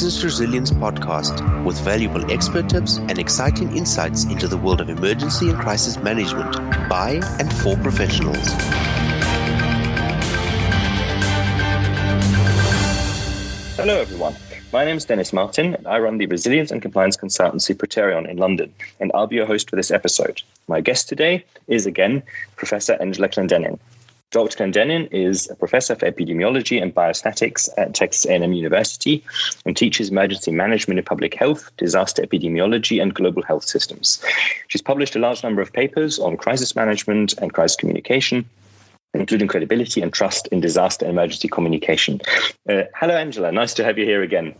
Business Resilience Podcast with valuable expert tips and exciting insights into the world of emergency and crisis management by and for professionals. Hello, everyone. My name is Dennis Martin, and I run the Resilience and Compliance Consultancy Proterion in London, and I'll be your host for this episode. My guest today is again Professor Angela Clendenin. Dr. Clendenin is a professor of epidemiology and biostatistics at Texas A&M University and teaches emergency management in public health, disaster epidemiology, and global health systems. She's published a large number of papers on crisis management and crisis communication, including credibility and trust in disaster and emergency communication. Uh, hello, Angela. Nice to have you here again.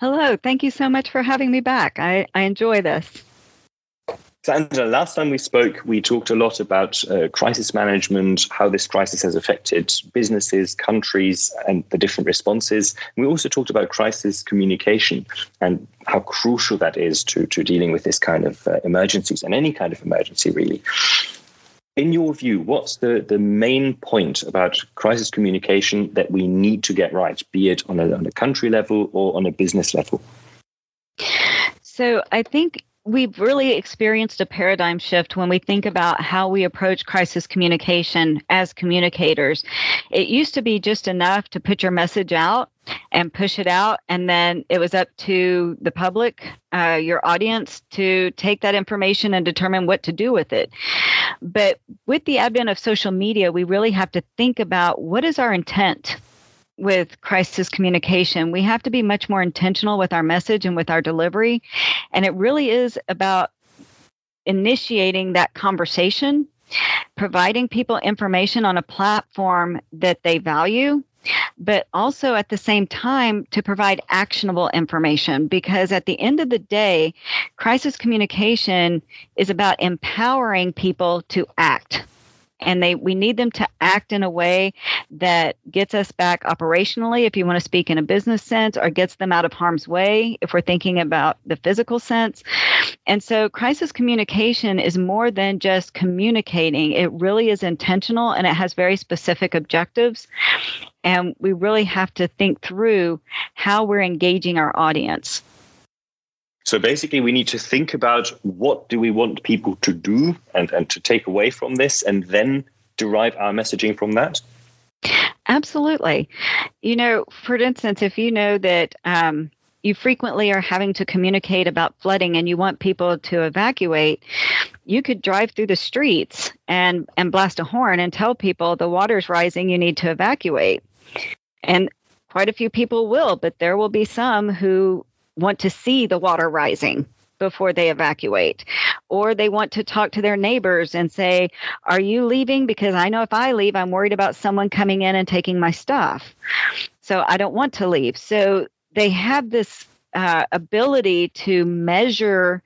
Hello. Thank you so much for having me back. I, I enjoy this. So, last time we spoke, we talked a lot about uh, crisis management, how this crisis has affected businesses, countries, and the different responses. We also talked about crisis communication and how crucial that is to, to dealing with this kind of uh, emergencies and any kind of emergency, really. In your view, what's the, the main point about crisis communication that we need to get right, be it on a, on a country level or on a business level? So, I think we've really experienced a paradigm shift when we think about how we approach crisis communication as communicators. It used to be just enough to put your message out and push it out, and then it was up to the public, uh, your audience, to take that information and determine what to do with it. But with the advent of social media, we really have to think about what is our intent with crisis communication. We have to be much more intentional with our message and with our delivery. And it really is about initiating that conversation, providing people information on a platform that they value. But also at the same time to provide actionable information because at the end of the day, crisis communication is about empowering people to act and they we need them to act in a way that gets us back operationally if you want to speak in a business sense or gets them out of harm's way if we're thinking about the physical sense. And so crisis communication is more than just communicating. It really is intentional and it has very specific objectives. And we really have to think through how we're engaging our audience so basically, we need to think about what do we want people to do and, and to take away from this, and then derive our messaging from that. Absolutely. You know, for instance, if you know that um, you frequently are having to communicate about flooding and you want people to evacuate, you could drive through the streets and, and blast a horn and tell people the water's rising, you need to evacuate. And quite a few people will, but there will be some who want to see the water rising before they evacuate. Or they want to talk to their neighbors and say, Are you leaving? Because I know if I leave, I'm worried about someone coming in and taking my stuff. So I don't want to leave. So they have this uh, ability to measure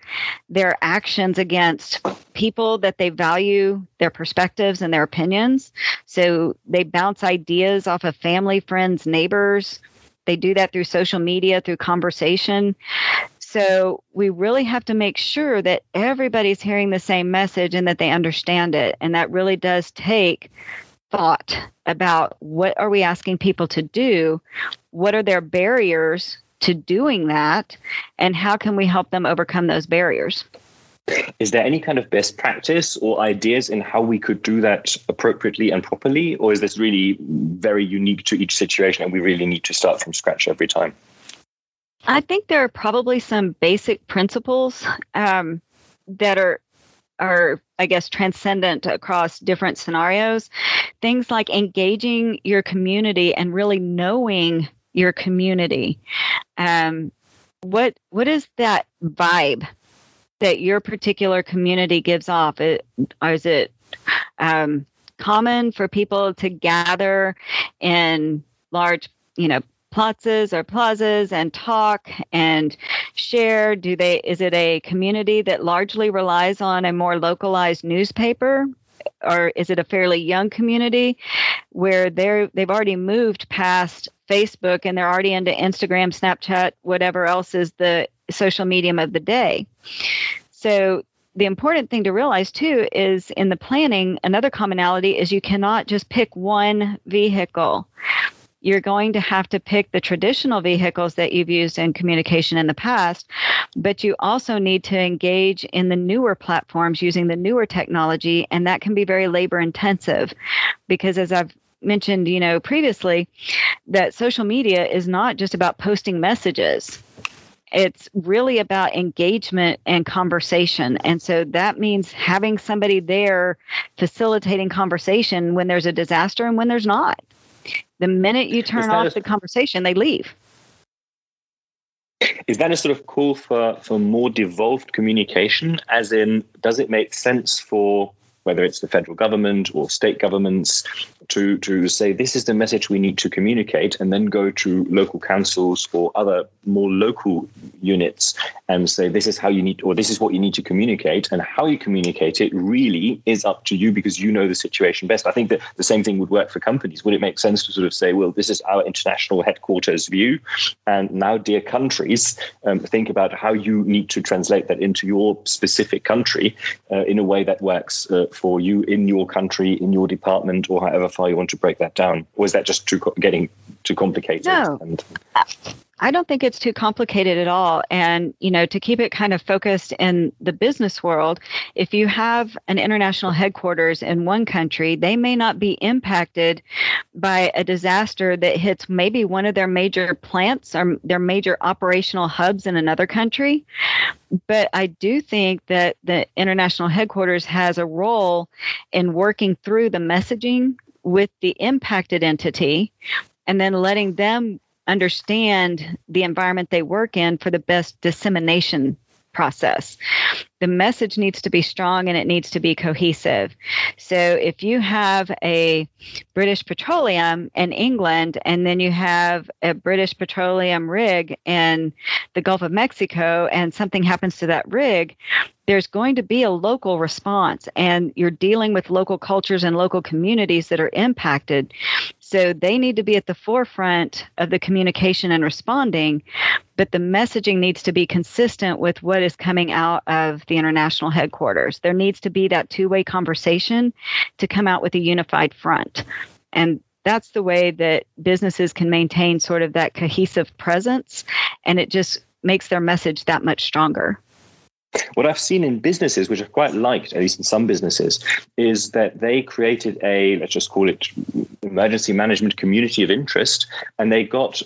their actions against people that they value, their perspectives and their opinions. So they bounce ideas off of family, friends, neighbors, they do that through social media, through conversation. So we really have to make sure that everybody's hearing the same message and that they understand it. And that really does take thought about what are we asking people to do? What are their barriers to doing that? And how can we help them overcome those barriers? Is there any kind of best practice or ideas in how we could do that appropriately and properly? Or is this really very unique to each situation and we really need to start from scratch every time? I think there are probably some basic principles um, that are are I guess transcendent across different scenarios. Things like engaging your community and really knowing your community. Um, what what is that vibe that your particular community gives off? It, is it um, common for people to gather in large, you know, plazas or plazas and talk and share? Do they? Is it a community that largely relies on a more localized newspaper? Or is it a fairly young community where they're they've already moved past Facebook and they're already into Instagram, Snapchat, whatever else is the social medium of the day. So the important thing to realize too is in the planning, another commonality is you cannot just pick one vehicle. you're going to have to pick the traditional vehicles that you've used in communication in the past, but you also need to engage in the newer platforms using the newer technology, and that can be very labor intensive because as I've mentioned, you know, previously, that social media is not just about posting messages it's really about engagement and conversation. And so that means having somebody there facilitating conversation when there's a disaster and when there's not. The minute you turn off a, the conversation, they leave. Is that a sort of call for, for more devolved communication? As in, does it make sense for whether it's the federal government or state governments to to say this is the message we need to communicate, and then go to local councils or other more local units and say this is how you need or this is what you need to communicate, and how you communicate it really is up to you because you know the situation best. I think that the same thing would work for companies. Would it make sense to sort of say, well, this is our international headquarters view, and now, dear countries, um, think about how you need to translate that into your specific country uh, in a way that works uh, for you in your country, in your department, or however far you want to break that down? Or is that just too getting too complicated? No. And- uh, I don't think it's too complicated at all. And, you know, to keep it kind of focused in the business world, if you have an international headquarters in one country, they may not be impacted by a disaster that hits maybe one of their major plants or their major operational hubs in another country. But I do think that the international headquarters has a role in working through the messaging with the impacted entity and then letting them understand the environment they work in for the best dissemination process. The message needs to be strong and it needs to be cohesive. So if you have a British Petroleum in England and then you have a British Petroleum rig in the Gulf of Mexico and something happens to that rig, there's going to be a local response and you're dealing with local cultures and local communities that are impacted so they need to be at the forefront of the communication and responding but the messaging needs to be consistent with what is coming out of the international headquarters. There needs to be that two-way conversation to come out with a unified front. And that's the way that businesses can maintain sort of that cohesive presence and it just makes their message that much stronger what I've seen in businesses, which I've quite liked, at least in some businesses, is that they created a, let's just call it emergency management community of interest, and they got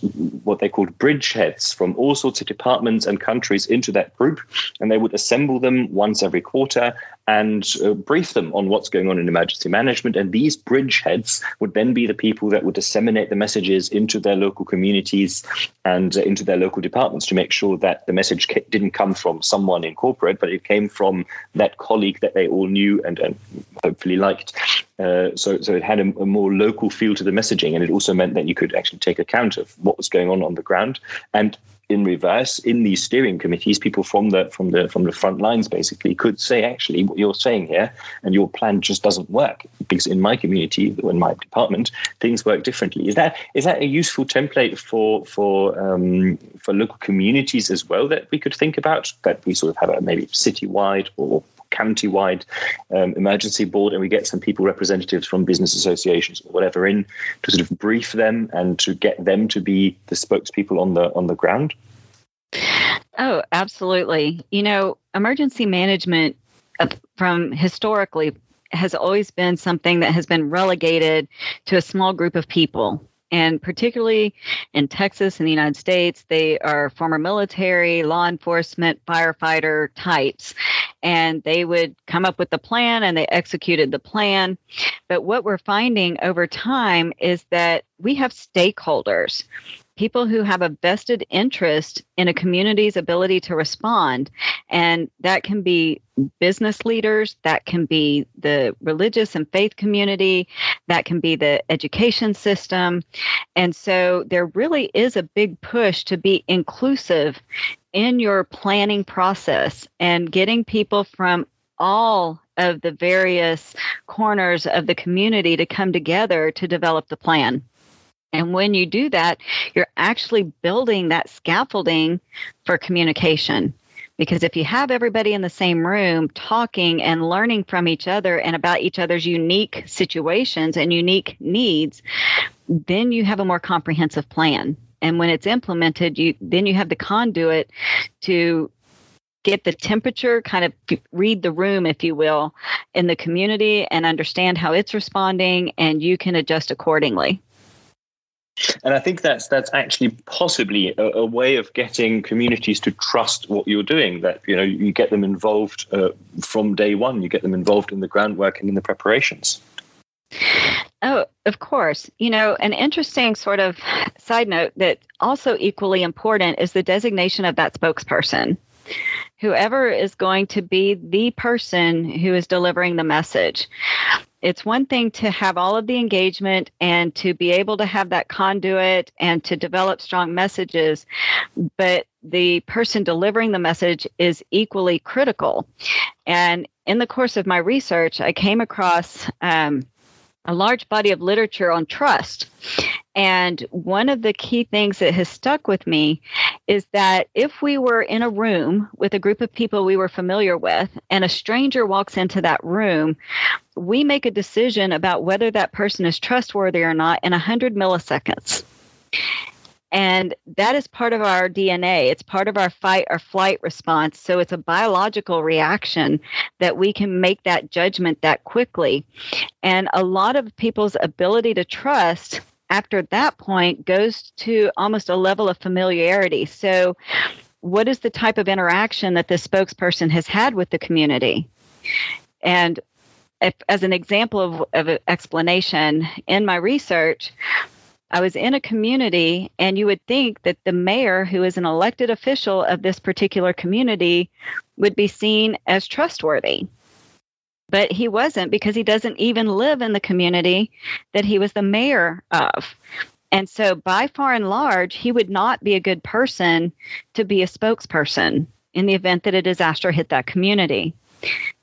what they called bridgeheads from all sorts of departments and countries into that group, and they would assemble them once every quarter and uh, brief them on what's going on in emergency management. And these bridgeheads would then be the people that would disseminate the messages into their local communities and uh, into their local departments to make sure that the message didn't come from someone in corporate, but it came from that colleague that they all knew and, and hopefully liked. Uh, so, so it had a, a, more local feel to the messaging, and it also meant that you could actually take account of what was going on on the ground and in reverse in these steering committees people from the from the from the front lines basically could say actually what you're saying here and your plan just doesn't work because in my community in my department things work differently. Is that is that a useful template for for um, for local communities as well that we could think about that we sort of have a maybe citywide or county-wide um, emergency board and we get some people representatives from business associations or whatever in to sort of brief them and to get them to be the spokespeople on the on the ground. Oh absolutely. You know emergency management uh, from historically has always been something that has been relegated to a small group of people and particularly in Texas in the United States, they are former military, law enforcement, firefighter types. And they would come up with the plan and they executed the plan. But what we're finding over time is that we have stakeholders people who have a vested interest in a community's ability to respond. And that can be business leaders, that can be the religious and faith community, that can be the education system. And so there really is a big push to be inclusive in your planning process and getting people from all of the various corners of the community to come together to develop the plan. And when you do that, you're actually building that scaffolding for communication Because if you have everybody in the same room talking and learning from each other and about each other's unique situations and unique needs, then you have a more comprehensive plan. And when it's implemented, you then you have the conduit to get the temperature, kind of read the room, if you will, in the community and understand how it's responding, and you can adjust accordingly. And I think that's that's actually possibly a, a, way of getting communities to trust what you're doing. That you know you get them involved uh, from day one. You get them involved in the groundwork and in the preparations. Oh, of course. You know, an interesting sort of side note that also equally important is the designation of that spokesperson. Whoever is going to be the person who is delivering the message it's one thing to have all of the engagement and to be able to have that conduit and to develop strong messages, but the person delivering the message is equally critical. And in the course of my research, I came across um, a large body of literature on trust. And one of the key things that has stuck with me is that if we were in a room with a group of people we were familiar with and a stranger walks into that room, we make a decision about whether that person is trustworthy or not in 100 milliseconds. And that is part of our DNA. It's part of our fight or flight response. So it's a biological reaction that we can make that judgment that quickly. And a lot of people's ability to trust after that point goes to almost a level of familiarity. So, what is the type of interaction that this spokesperson has had with the community? And if, as an example of, of explanation, in my research, I was in a community, and you would think that the mayor, who is an elected official of this particular community, would be seen as trustworthy. But he wasn't because he doesn't even live in the community that he was the mayor of. And so, by far and large, he would not be a good person to be a spokesperson in the event that a disaster hit that community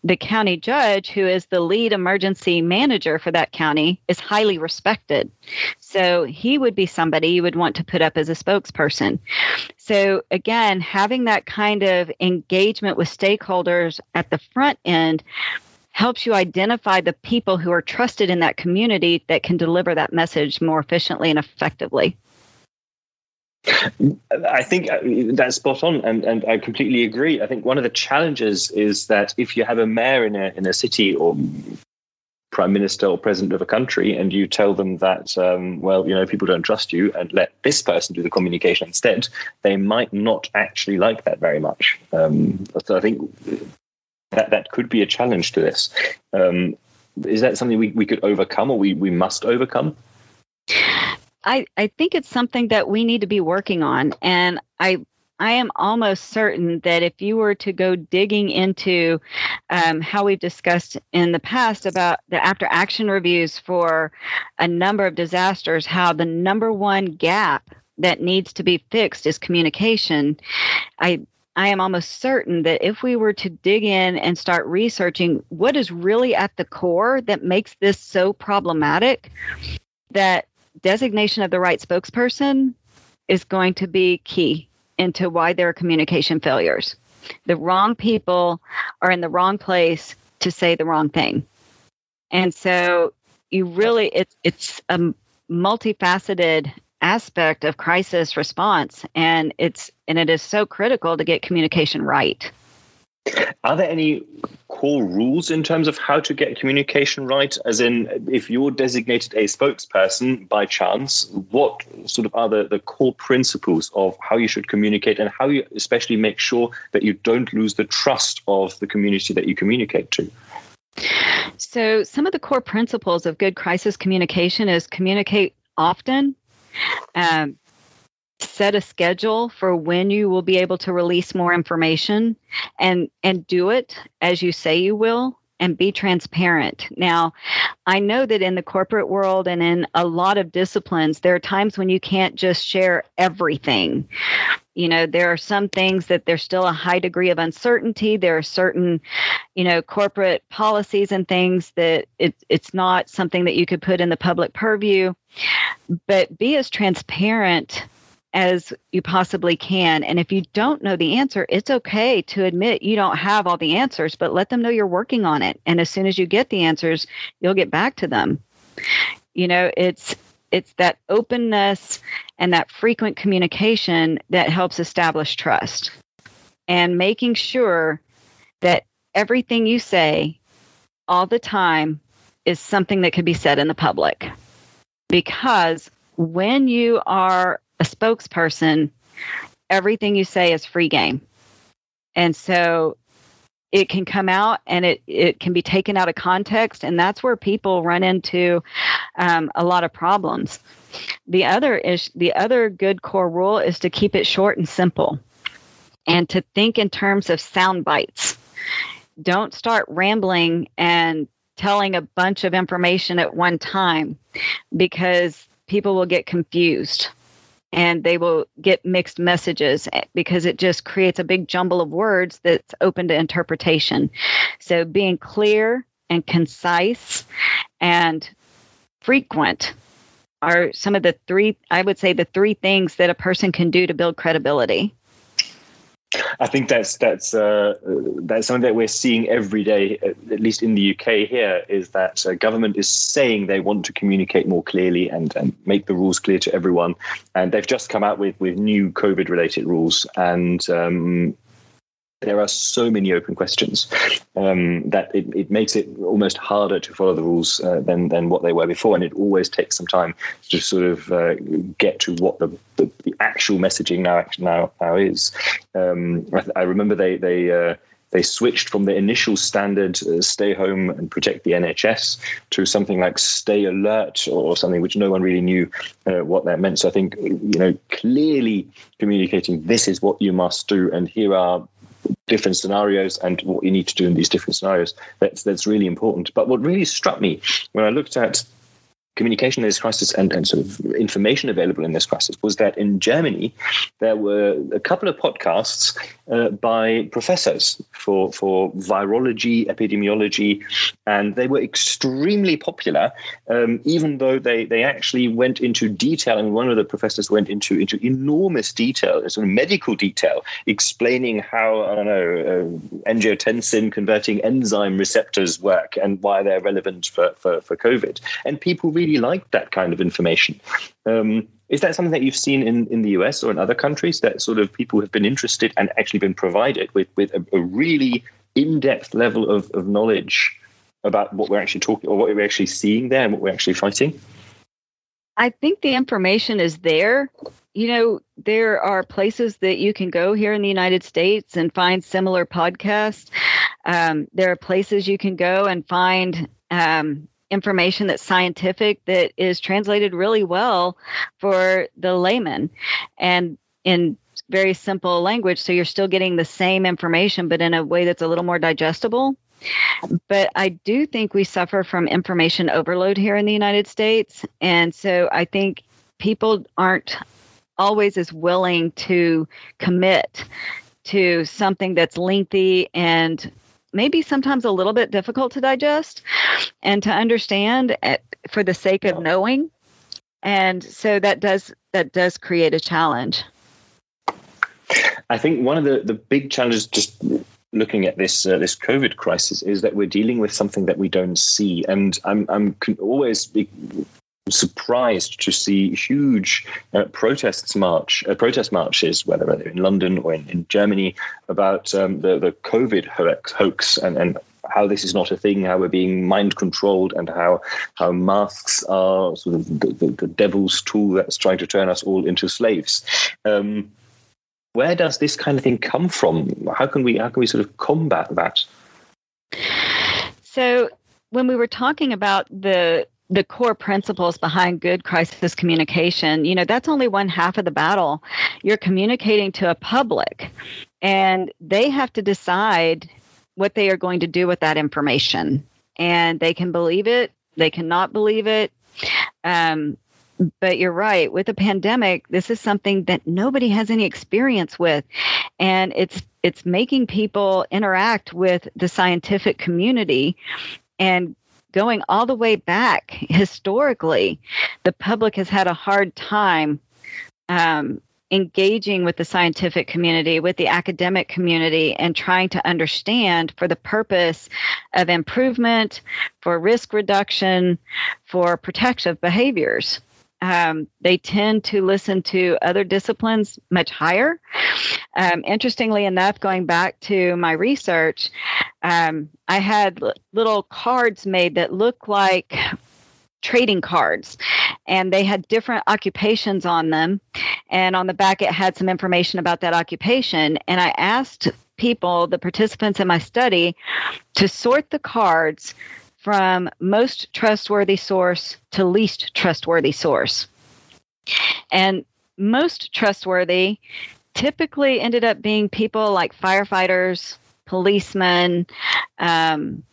the county judge, who is the lead emergency manager for that county, is highly respected. So he would be somebody you would want to put up as a spokesperson. So, again, having that kind of engagement with stakeholders at the front end helps you identify the people who are trusted in that community that can deliver that message more efficiently and effectively. I think uh, that's spot on, and, and I completely agree. I think one of the challenges is that if you have a mayor in a in a city or prime minister or president of a country, and you tell them that, um, well, you know, people don't trust you, and let this person do the communication instead, they might not actually like that very much. Um, so I think that that could be a challenge to this. Um, is that something we, we could overcome, or we we must overcome? I, I think it's something that we need to be working on. And I I am almost certain that if you were to go digging into um, how we've discussed in the past about the after action reviews for a number of disasters, how the number one gap that needs to be fixed is communication. I I am almost certain that if we were to dig in and start researching what is really at the core that makes this so problematic, that designation of the right spokesperson is going to be key into why there are communication failures. The wrong people are in the wrong place to say the wrong thing. And so you really it's it's a multifaceted aspect of crisis response and it's and it is so critical to get communication right. Are there any core rules in terms of how to get communication right? As in, if you're designated a spokesperson by chance, what sort of are the, the core principles of how you should communicate and how you especially make sure that you don't lose the trust of the community that you communicate to? So, some of the core principles of good crisis communication is communicate often. Um, set a schedule for when you will be able to release more information and and do it as you say you will and be transparent. Now, I know that in the corporate world and in a lot of disciplines, there are times when you can't just share everything. You know, there are some things that there's still a high degree of uncertainty. There are certain, you know, corporate policies and things that it, it's not something that you could put in the public purview. But be as transparent as you possibly can. And if you don't know the answer, it's okay to admit you don't have all the answers, but let them know you're working on it. And as soon as you get the answers, you'll get back to them. You know, it's it's that openness and that frequent communication that helps establish trust. And making sure that everything you say all the time is something that could be said in the public. Because when you are a spokesperson, everything you say is free game. And so it can come out and it, it can be taken out of context. And that's where people run into um, a lot of problems. The other is the other good core rule is to keep it short and simple and to think in terms of sound bites. Don't start rambling and telling a bunch of information at one time because people will get confused and they will get mixed messages eh, because it just creates a big jumble of words that's open to interpretation. So being clear and concise and frequent are some of the three, I would say, the three things that a person can do to build credibility. I think that's that's uh, that's something that we're seeing every day, at least in the UK. Here is that uh, government is saying they want to communicate more clearly and, and make the rules clear to everyone, and they've just come out with with new COVID related rules, and um, there are so many open questions um, that it, it makes it almost harder to follow the rules uh, than than what they were before, and it always takes some time to sort of uh, get to what the, the, the, actual messaging now now now is. Um, I, I, remember they they. Uh, they switched from the initial standard uh, stay home and protect the NHS to something like stay alert or something which no one really knew uh, what that meant. So I think, you know, clearly communicating this is what you must do and here are different scenarios and what you need to do in these different scenarios. That's that's really important. But what really struck me when I looked at communication in this crisis and, and sort of information available in this crisis was that in Germany there were a couple of podcasts uh, by professors for for virology, epidemiology, and they were extremely popular. Um, even though they they actually went into detail, and one of the professors went into into enormous detail, sort of medical detail, explaining how I don't know uh, angiotensin converting enzyme receptors work and why they're relevant for for, for COVID, and people really really like that kind of information. Um, is that something that you've seen in, in the US or in other countries that sort of people have been interested and actually been provided with, with a, a really in depth level of, of knowledge about what we're actually talking or what we're actually seeing there and what we're actually fighting? I think the information is there. You know, there are places that you can go here in the United States and find similar podcasts. Um, there are places you can go and find um, information that's scientific that is translated really well for the layman and in very simple language so you're still getting the same information but in a way that's a little more digestible but I do think we suffer from information overload here in the United States. And so I think people aren't always as willing to commit to something that's lengthy and maybe sometimes a little bit difficult to digest and to understand eh, for the sake of knowing. And so that does that does create a challenge. I think one of the the big challenges just looking at this uh, this covid crisis is that we're dealing with something that we don't see. And i'm i'm always surprised to see huge uh, protests march, uh, protest marches, whether in London or in, in Germany, about um, the the COVID hoax, hoax and, and how this is not a thing, how we're being mind controlled, and how how masks are sort of the, the, the devil's tool that's trying to turn us all into slaves. Um, where does this kind of thing come from? How can we how can we sort of combat that? So when we were talking about the the core principles behind good crisis communication, you know, that's only one half of the battle. You're communicating to a public, and they have to decide what they are going to do with that information. And they can believe it, they cannot believe it. Um, but you're right with a pandemic this is something that nobody has any experience with and it's it's making people interact with the scientific community and going all the way back historically, the public has had a hard time um, engaging with the scientific community, with the academic community, and trying to understand for the purpose of improvement, for risk reduction, for protective behaviors. Um, they tend to listen to other disciplines much higher. Um, interestingly enough, going back to my research, um, I had l- little cards made that look like trading cards and they had different occupations on them and on the back it had some information about that occupation and i asked people the participants in my study to sort the cards from most trustworthy source to least trustworthy source. And most trustworthy typically ended up being people like firefighters policemen um,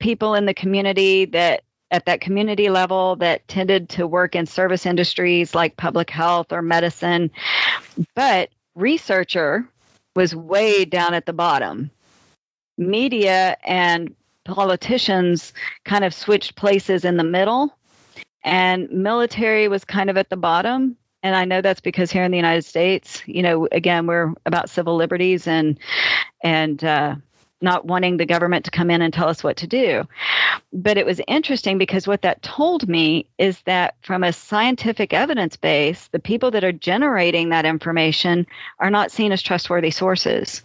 people in the community that at that community level that tended to work in service industries like public health or medicine. But researcher was way down at the bottom. Media and politicians kind of switched places in the middle, and military was kind of at the bottom. And I know that's because here in the United States, you know, again, we're about civil liberties and and uh, not wanting the government to come in and tell us what to do. But it was interesting because what that told me is that from a scientific evidence base, the people that are generating that information are not seen as trustworthy sources.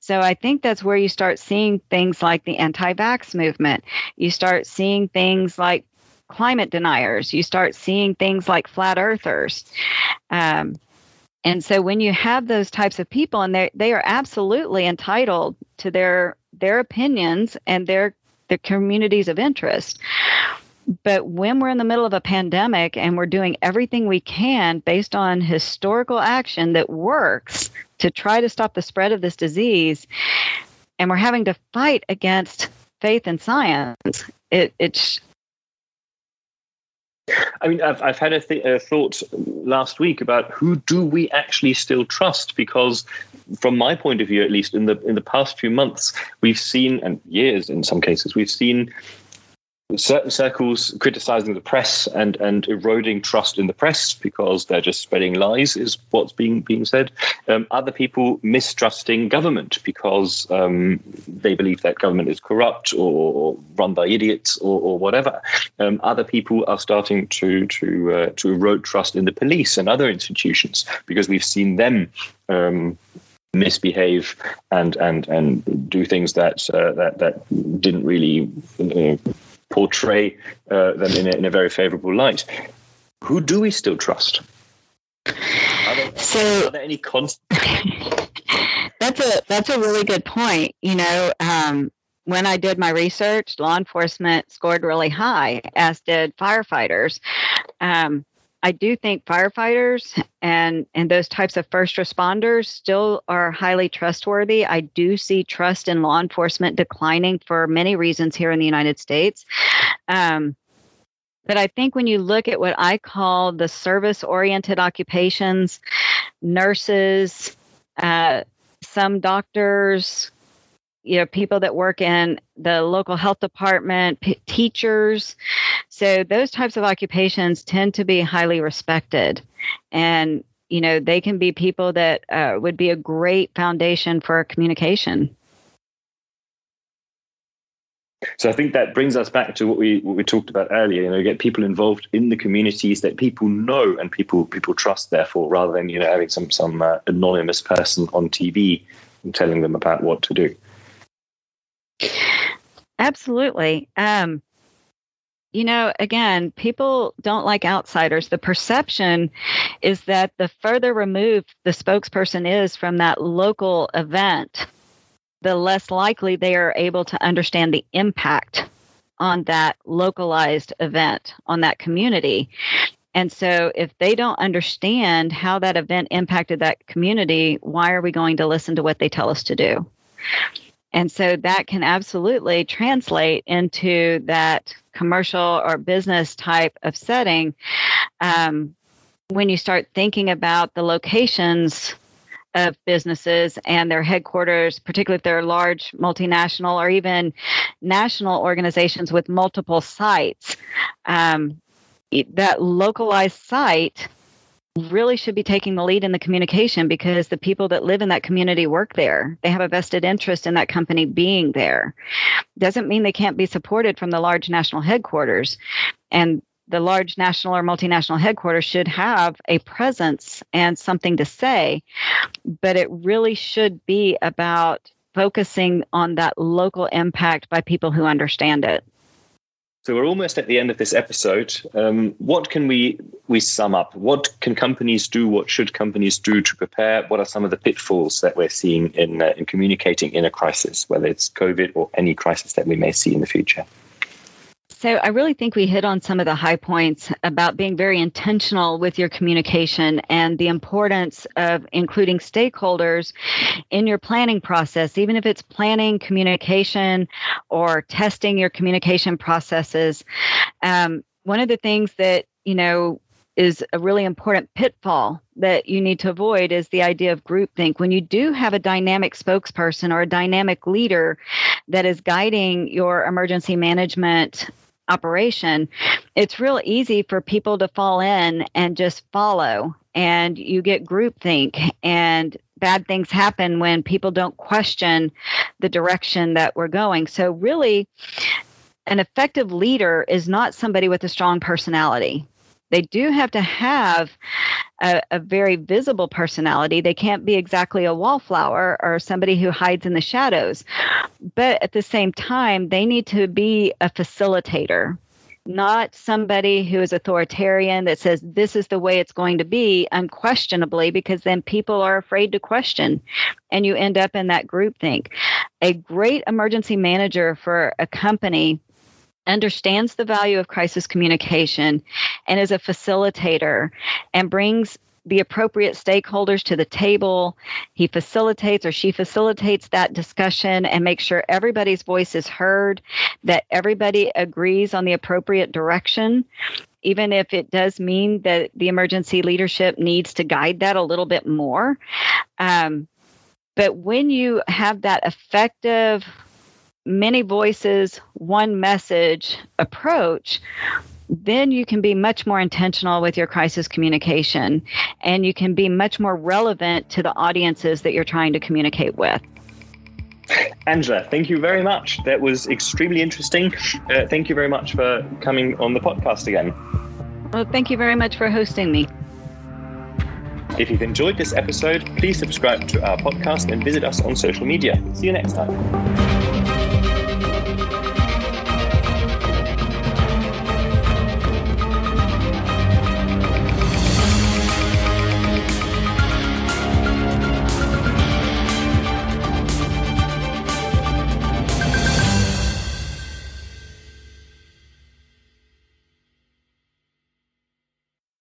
So I think that's where you start seeing things like the anti vax movement. You start seeing things like climate deniers. You start seeing things like flat earthers. Um, and so when you have those types of people and they they are absolutely entitled to their their opinions and their their communities of interest. But when we're in the middle of a pandemic and we're doing everything we can based on historical action that works to try to stop the spread of this disease, and we're having to fight against faith and science, it, it's I mean, I've, I've had a, th- a, thought last week about who do we actually still trust? Because, from my point of view, at least in the in the past few months, we've seen, and years in some cases, we've seen certain circles criticizing the press and and eroding trust in the press because they're just spreading lies is what's being being said. Um, other people mistrusting government because um, they believe that government is corrupt or run by idiots or, or whatever. Um, other people are starting to to uh, to erode trust in the police and other institutions because we've seen them um, misbehave and and and do things that uh, that that didn't really portray uh, them in a, in a very favorable light. Who do we still trust? Are there, so, are there any const- that's a that's a really good point. You know, um, when I did my research, law enforcement scored really high, as did firefighters. Um, I do think firefighters and and those types of first responders still are highly trustworthy. I do see trust in law enforcement declining for many reasons here in the United States. Um, but I think when you look at what I call the service oriented occupations, nurses, uh, some doctors, you know people that work in the local health department p- teachers so those types of occupations tend to be highly respected and you know they can be people that uh, would be a great foundation for communication so I think that brings us back to what we what we talked about earlier. You know, get people involved in the communities that people know and people people trust. Therefore, rather than you know having some some uh, anonymous person on TV and telling them about what to do. Absolutely. Um, you know, again, people don't like outsiders. The perception is that the further removed the spokesperson is from that local event, the less likely they are able to understand the impact on that localized event, on that community. And so, if they don't understand how that event impacted that community, why are we going to listen to what they tell us to do? And so that can absolutely translate into that commercial or business type of setting um, when you start thinking about the locations of businesses and their headquarters, particularly if they're large multinational or even national organizations with multiple sites. Um, that localized site really should be taking the lead in the communication because the people that live in that community work there. They have a vested interest in that company being there. Doesn't mean they can't be supported from the large national headquarters. And the large national or multinational headquarters should have a presence and something to say, but it really should be about focusing on that local impact by people who understand it. So we're almost at the end of this episode. Um, what can we we sum up? What can companies do? What should companies do to prepare? What are some of the pitfalls that we're seeing in uh, in communicating in a crisis, whether it's COVID or any crisis that we may see in the future? So I really think we hit on some of the high points about being very intentional with your communication and the importance of including stakeholders in your planning process, even if it's planning communication or testing your communication processes. Um, one of the things that, you know, is a really important pitfall that you need to avoid is the idea of groupthink. When you do have a dynamic spokesperson or a dynamic leader that is guiding your emergency management operation, it's real easy for people to fall in and just follow. And you get groupthink, and bad things happen when people don't question the direction that we're going. So, really, an effective leader is not somebody with a strong personality. They do have to have a, a, very visible personality. They can't be exactly a wallflower or somebody who hides in the shadows. But at the same time, they need to be a facilitator not somebody who is authoritarian that says this is the way it's going to be unquestionably because then people are afraid to question and you end up in that groupthink a great emergency manager for a company understands the value of crisis communication and is a facilitator and brings the appropriate stakeholders to the table. He facilitates or she facilitates that discussion and makes sure everybody's voice is heard, that everybody agrees on the appropriate direction. Even if it does mean that the emergency leadership needs to guide that a little bit more. Um, but when you have that effective, many voices, one message approach, then you can be much more intentional with your crisis communication and you can be much more relevant to the audiences that you're trying to communicate with. Angela, thank you very much. That was extremely interesting. Uh, thank you very much for coming on the podcast again. Well, thank you very much for hosting me. If you've enjoyed this episode, please subscribe to our podcast and visit us on social media. See you next time.